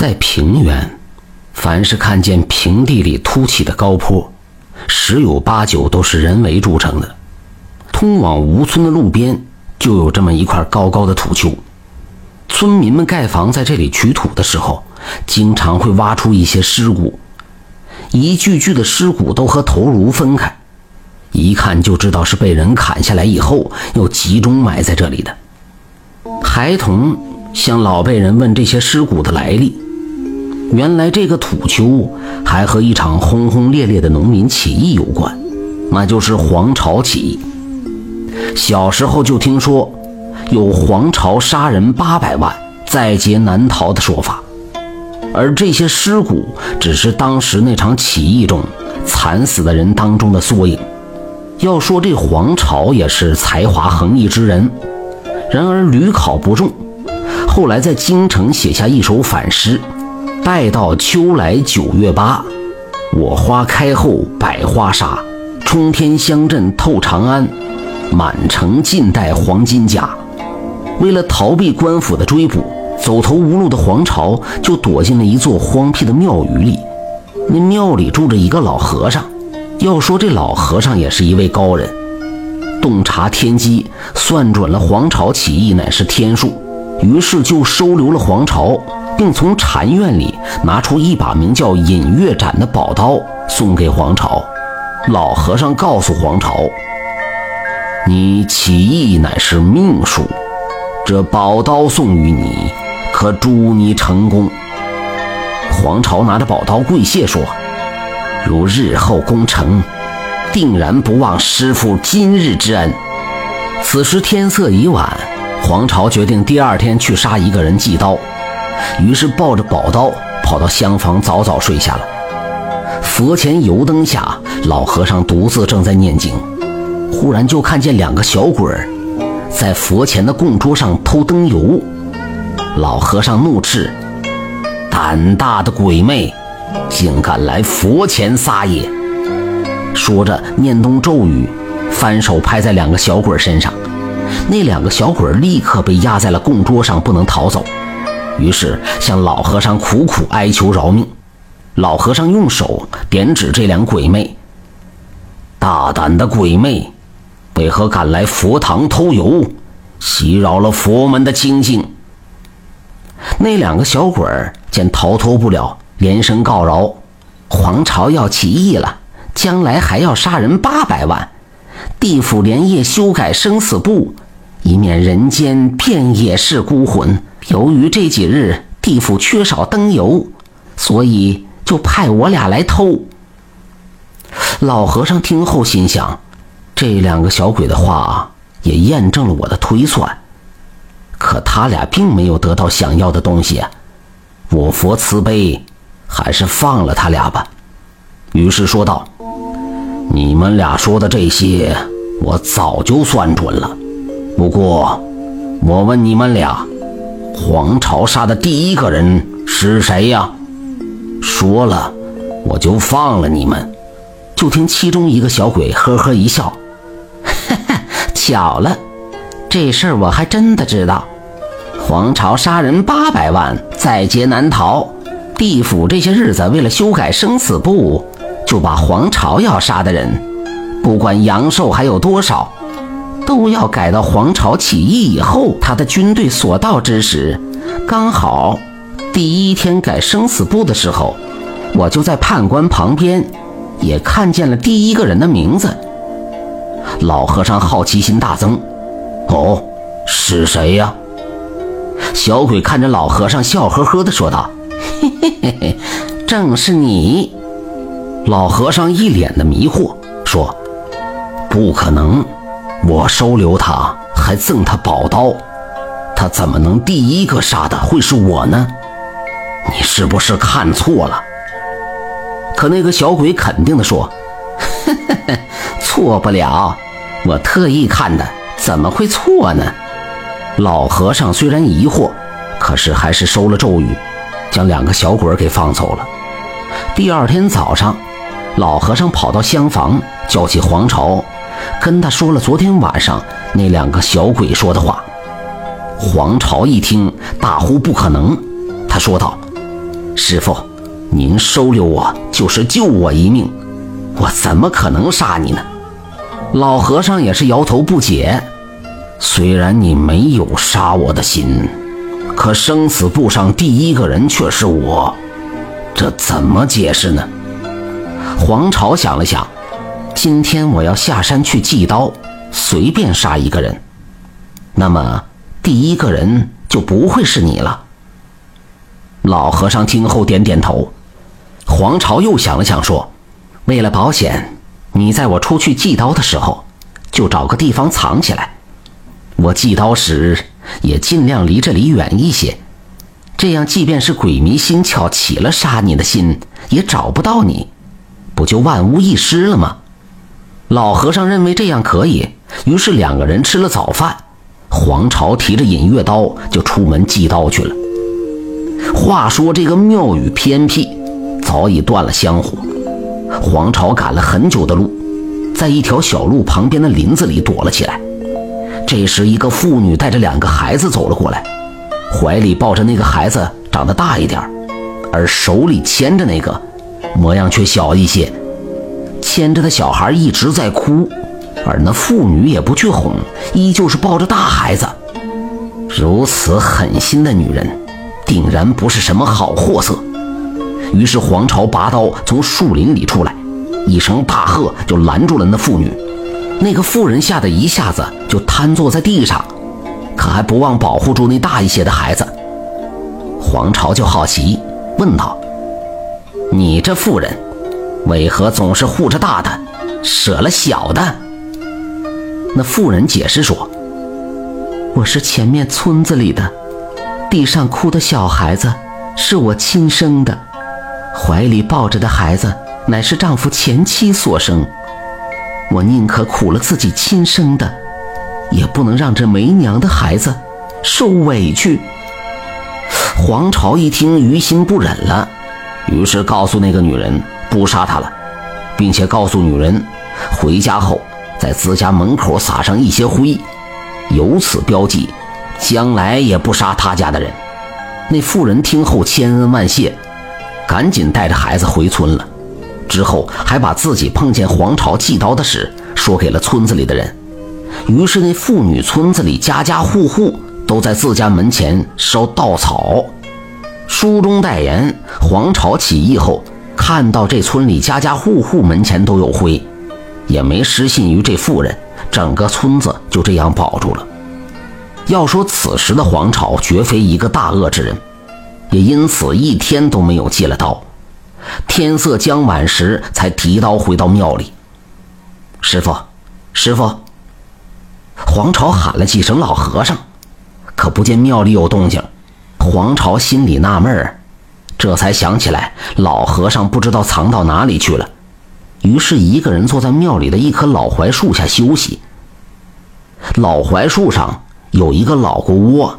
在平原，凡是看见平地里凸起的高坡，十有八九都是人为筑成的。通往吴村的路边就有这么一块高高的土丘，村民们盖房在这里取土的时候，经常会挖出一些尸骨，一具具的尸骨都和头颅分开，一看就知道是被人砍下来以后又集中埋在这里的。孩童向老辈人问这些尸骨的来历，原来这个土丘还和一场轰轰烈烈的农民起义有关，那就是黄巢起义。小时候就听说有黄巢杀人八百万，在劫难逃的说法，而这些尸骨只是当时那场起义中惨死的人当中的缩影。要说这黄巢也是才华横溢之人，然而屡考不中，后来在京城写下一首反诗：“待到秋来九月八，我花开后百花杀，冲天香阵透长安。”满城尽带黄金甲，为了逃避官府的追捕，走投无路的黄巢就躲进了一座荒僻的庙宇里。那庙里住着一个老和尚，要说这老和尚也是一位高人，洞察天机，算准了黄巢起义乃是天数，于是就收留了黄巢，并从禅院里拿出一把名叫隐月斩的宝刀送给黄巢。老和尚告诉黄巢。你起义乃是命数，这宝刀送与你，可助你成功。黄巢拿着宝刀跪谢说：“如日后功成，定然不忘师傅今日之恩。”此时天色已晚，黄巢决定第二天去杀一个人祭刀，于是抱着宝刀跑到厢房早早睡下了。佛前油灯下，老和尚独自正在念经。忽然就看见两个小鬼儿在佛前的供桌上偷灯油，老和尚怒斥：“胆大的鬼魅，竟敢来佛前撒野！”说着念动咒语，翻手拍在两个小鬼身上，那两个小鬼立刻被压在了供桌上，不能逃走。于是向老和尚苦苦哀求饶命。老和尚用手点指这两鬼魅：“大胆的鬼魅！”为何敢来佛堂偷油，袭扰了佛门的清净？那两个小鬼儿见逃脱不了，连声告饶：皇朝要起义了，将来还要杀人八百万。地府连夜修改生死簿，以免人间遍野是孤魂。由于这几日地府缺少灯油，所以就派我俩来偷。老和尚听后心想。这两个小鬼的话也验证了我的推算，可他俩并没有得到想要的东西，我佛慈悲，还是放了他俩吧。于是说道：“你们俩说的这些，我早就算准了。不过，我问你们俩，黄巢杀的第一个人是谁呀？说了，我就放了你们。”就听其中一个小鬼呵呵一笑。哈 哈巧了，这事儿我还真的知道。黄巢杀人八百万，在劫难逃。地府这些日子为了修改生死簿，就把黄巢要杀的人，不管阳寿还有多少，都要改到黄巢起义以后，他的军队所到之时，刚好第一天改生死簿的时候，我就在判官旁边，也看见了第一个人的名字。老和尚好奇心大增，哦，是谁呀？小鬼看着老和尚，笑呵呵地说道：“嘿嘿嘿嘿，正是你。”老和尚一脸的迷惑，说：“不可能，我收留他，还赠他宝刀，他怎么能第一个杀的会是我呢？你是不是看错了？”可那个小鬼肯定地说：“呵呵，错不了。”我特意看的，怎么会错呢？老和尚虽然疑惑，可是还是收了咒语，将两个小鬼给放走了。第二天早上，老和尚跑到厢房，叫起黄巢，跟他说了昨天晚上那两个小鬼说的话。黄巢一听，大呼不可能。他说道：“师傅，您收留我就是救我一命，我怎么可能杀你呢？老和尚也是摇头不解。虽然你没有杀我的心，可生死簿上第一个人却是我，这怎么解释呢？黄巢想了想，今天我要下山去祭刀，随便杀一个人，那么第一个人就不会是你了。老和尚听后点点头。黄巢又想了想，说：“为了保险，你在我出去祭刀的时候，就找个地方藏起来。”我祭刀时也尽量离这里远一些，这样即便是鬼迷心窍起了杀你的心，也找不到你，不就万无一失了吗？老和尚认为这样可以，于是两个人吃了早饭，黄巢提着引月刀就出门祭刀去了。话说这个庙宇偏僻，早已断了香火，黄巢赶了很久的路，在一条小路旁边的林子里躲了起来。这时，一个妇女带着两个孩子走了过来，怀里抱着那个孩子长得大一点而手里牵着那个模样却小一些。牵着的小孩一直在哭，而那妇女也不去哄，依旧是抱着大孩子。如此狠心的女人，定然不是什么好货色。于是黄巢拔刀从树林里出来，一声大喝就拦住了那妇女。那个妇人吓得一下子就瘫坐在地上，可还不忘保护住那大一些的孩子。黄巢就好奇，问道：“你这妇人，为何总是护着大的，舍了小的？”那妇人解释说：“我是前面村子里的，地上哭的小孩子是我亲生的，怀里抱着的孩子乃是丈夫前妻所生。”我宁可苦了自己亲生的，也不能让这没娘的孩子受委屈。黄巢一听，于心不忍了，于是告诉那个女人不杀他了，并且告诉女人回家后在自家门口撒上一些灰，由此标记，将来也不杀他家的人。那妇人听后千恩万谢，赶紧带着孩子回村了。之后还把自己碰见黄巢祭刀的事说给了村子里的人，于是那妇女村子里家家户户都在自家门前烧稻草。书中代言，黄巢起义后看到这村里家家户户门前都有灰，也没失信于这妇人，整个村子就这样保住了。要说此时的黄巢绝非一个大恶之人，也因此一天都没有借了刀。天色将晚时，才提刀回到庙里。师傅，师傅！黄巢喊了几声“老和尚”，可不见庙里有动静。黄巢心里纳闷儿，这才想起来老和尚不知道藏到哪里去了，于是一个人坐在庙里的一棵老槐树下休息。老槐树上有一个老骨窝，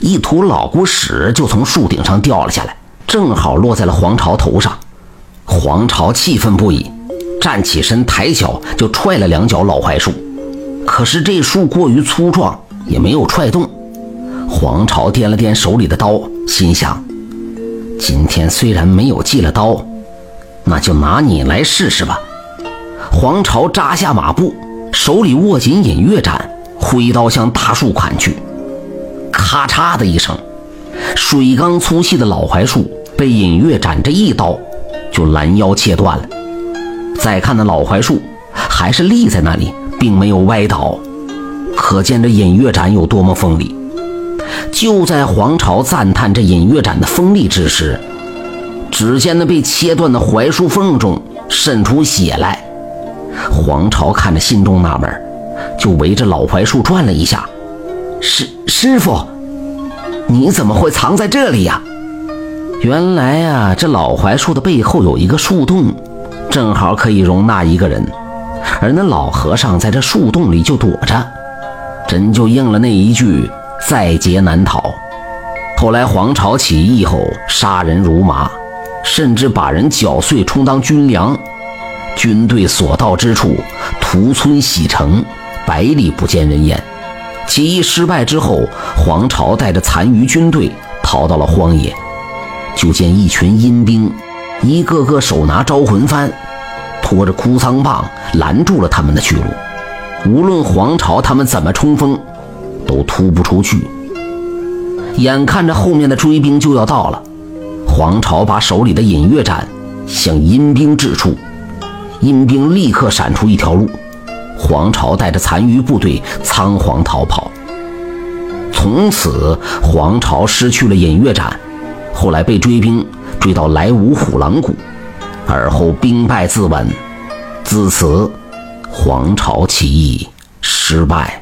一坨老骨屎就从树顶上掉了下来。正好落在了黄巢头上，黄巢气愤不已，站起身，抬脚就踹了两脚老槐树。可是这树过于粗壮，也没有踹动。黄巢掂了掂手里的刀，心想：今天虽然没有借了刀，那就拿你来试试吧。黄巢扎下马步，手里握紧引月斩，挥刀向大树砍去。咔嚓的一声，水缸粗细的老槐树。被隐月斩这一刀，就拦腰切断了。再看那老槐树，还是立在那里，并没有歪倒，可见这隐月斩有多么锋利。就在黄巢赞叹这隐月斩的锋利之时，只见那被切断的槐树缝中渗出血来。黄巢看着，心中纳闷，就围着老槐树转了一下。师师傅，你怎么会藏在这里呀？原来呀，这老槐树的背后有一个树洞，正好可以容纳一个人。而那老和尚在这树洞里就躲着，真就应了那一句“在劫难逃”。后来黄巢起义后，杀人如麻，甚至把人绞碎充当军粮。军队所到之处，屠村洗城，百里不见人烟。起义失败之后，黄巢带着残余军队逃到了荒野。就见一群阴兵，一个个手拿招魂幡，拖着哭丧棒拦住了他们的去路。无论黄巢他们怎么冲锋，都突不出去。眼看着后面的追兵就要到了，黄巢把手里的隐月斩向阴兵掷出，阴兵立刻闪出一条路。黄巢带着残余部队仓皇逃跑。从此，黄巢失去了隐月斩，后来被追兵追到莱芜虎狼谷，而后兵败自刎。自此，黄巢起义失败。